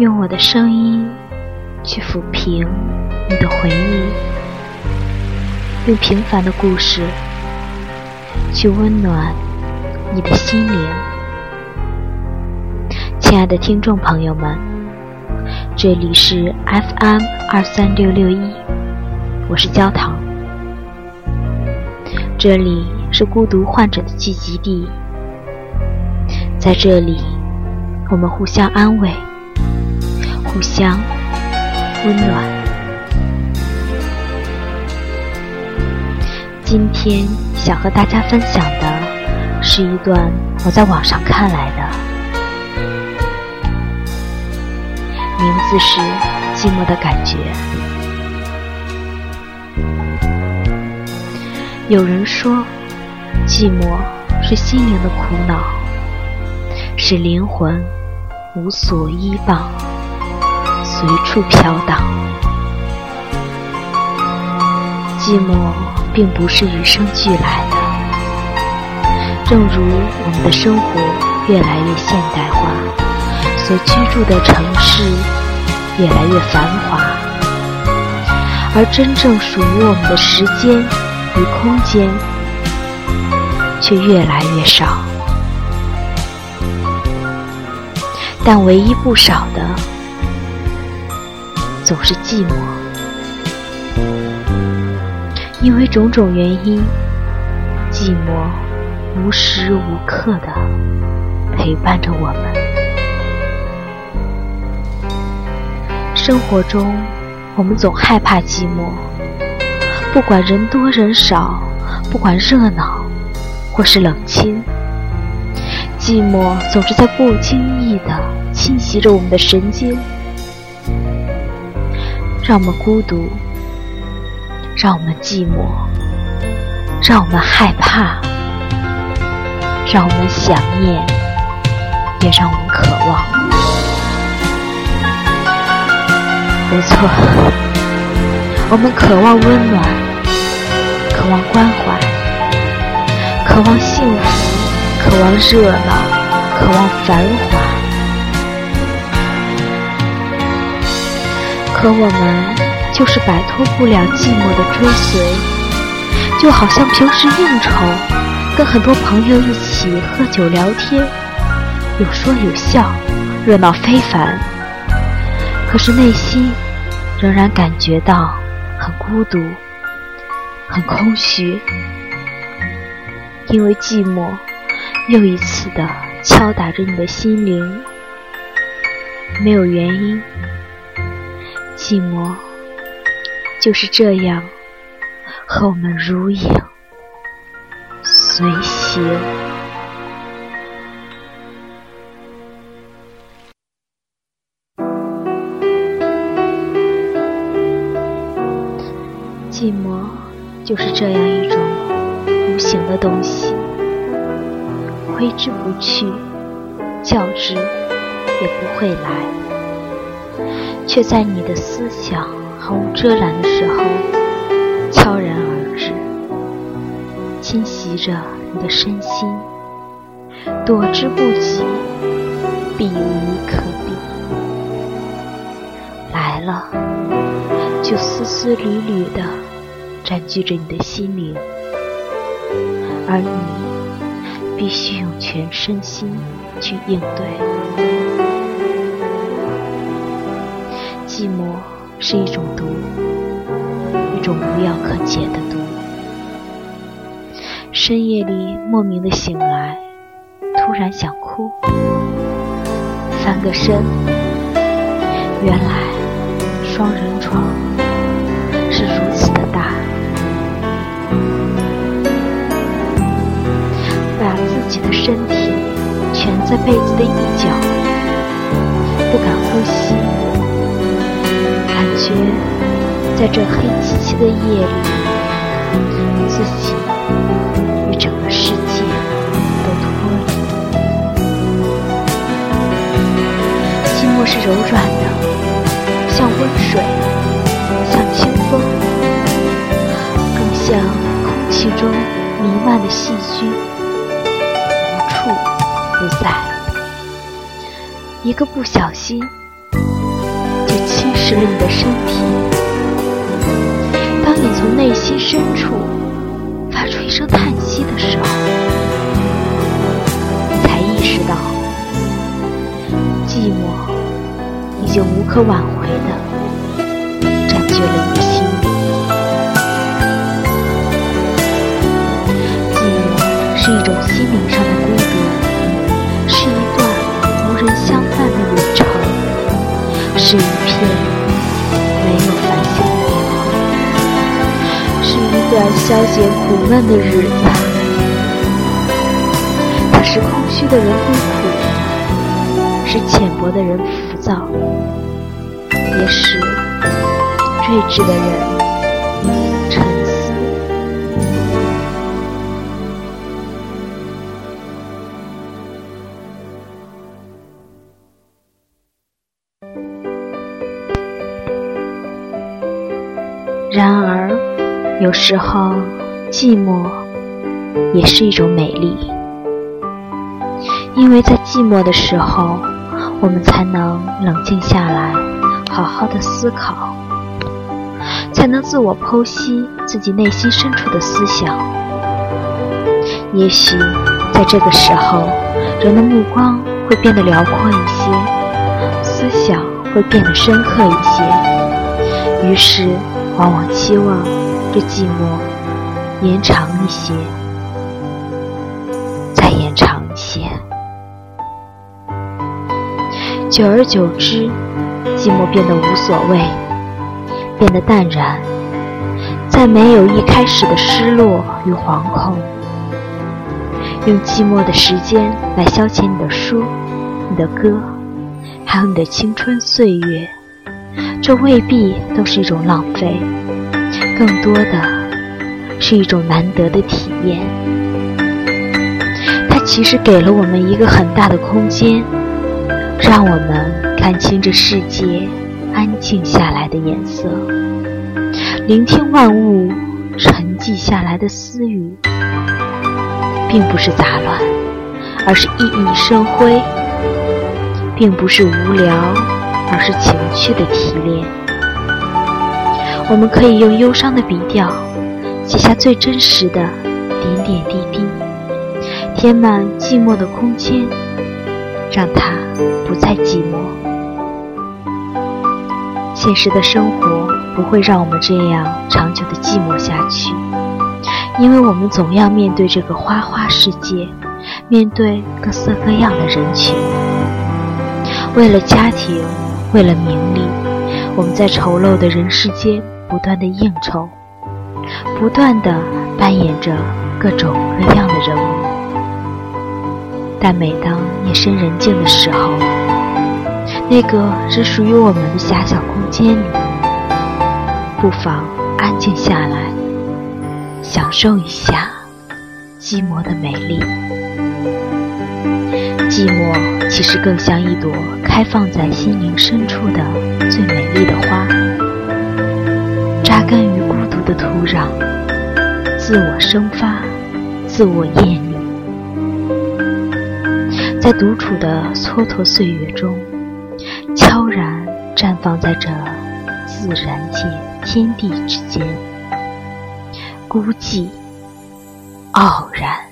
用我的声音去抚平你的回忆，用平凡的故事去温暖你的心灵。亲爱的听众朋友们，这里是 FM 二三六六一，我是焦糖，这里是孤独患者的聚集地，在这里我们互相安慰。互相温暖。今天想和大家分享的是一段我在网上看来的，名字是《寂寞的感觉》。有人说，寂寞是心灵的苦恼，使灵魂无所依傍。随处飘荡，寂寞并不是与生俱来的。正如我们的生活越来越现代化，所居住的城市越来越繁华，而真正属于我们的时间与空间却越来越少。但唯一不少的。总是寂寞，因为种种原因，寂寞无时无刻的陪伴着我们。生活中，我们总害怕寂寞，不管人多人少，不管热闹或是冷清，寂寞总是在不经意的侵袭着我们的神经。让我们孤独，让我们寂寞，让我们害怕，让我们想念，也让我们渴望。不错，我们渴望温暖，渴望关怀，渴望幸福，渴望热闹，渴望繁华。可我们就是摆脱不了寂寞的追随，就好像平时应酬，跟很多朋友一起喝酒聊天，有说有笑，热闹非凡。可是内心仍然感觉到很孤独，很空虚，因为寂寞又一次的敲打着你的心灵，没有原因。寂寞就是这样和我们如影随形。寂寞就是这样一种无形的东西，挥之不去，叫之也不会来。却在你的思想毫无遮拦的时候悄然而至，侵袭着你的身心，躲之不及，避无可避。来了，就丝丝缕缕的占据着你的心灵，而你必须用全身心去应对。寂寞是一种毒，一种无药可解的毒。深夜里莫名的醒来，突然想哭，翻个身，原来双人床是如此的大，把自己的身体蜷在被子的一角，不敢呼吸。觉在这黑漆漆的夜里，自己与整个世界都脱离。寂寞是柔软的，像温水，像清风，更像空气中弥漫的细菌，无处不在。一个不小心。是你的身体。当你从内心深处发出一声叹息的时候，你才意识到，寂寞已经无可挽回的占据了你的心灵。寂寞是一种心灵上的孤独，是一段无人相伴的旅程，是一片。段消解苦闷的日子，它使空虚的人孤苦，使浅薄的人浮躁，也使睿智的人沉思。然而。有时候，寂寞也是一种美丽，因为在寂寞的时候，我们才能冷静下来，好好的思考，才能自我剖析自己内心深处的思想。也许在这个时候，人的目光会变得辽阔一些，思想会变得深刻一些，于是往往期望。这寂寞延长一些，再延长一些，久而久之，寂寞变得无所谓，变得淡然，再没有一开始的失落与惶恐。用寂寞的时间来消遣你的书、你的歌，还有你的青春岁月，这未必都是一种浪费。更多的是一种难得的体验，它其实给了我们一个很大的空间，让我们看清这世界安静下来的颜色，聆听万物沉寂下来的私语，并不是杂乱，而是熠熠生辉；并不是无聊，而是情趣的提炼。我们可以用忧伤的笔调，写下最真实的点点滴滴，填满寂寞的空间，让它不再寂寞。现实的生活不会让我们这样长久的寂寞下去，因为我们总要面对这个花花世界，面对各色各样的人群。为了家庭，为了名利，我们在丑陋的人世间。不断的应酬，不断的扮演着各种各样的人物，但每当夜深人静的时候，那个只属于我们的狭小空间里，不妨安静下来，享受一下寂寞的美丽。寂寞其实更像一朵开放在心灵深处的最美丽的花。土壤，自我生发，自我艳丽，在独处的蹉跎岁月中，悄然绽放在这自然界天地之间，孤寂，傲然。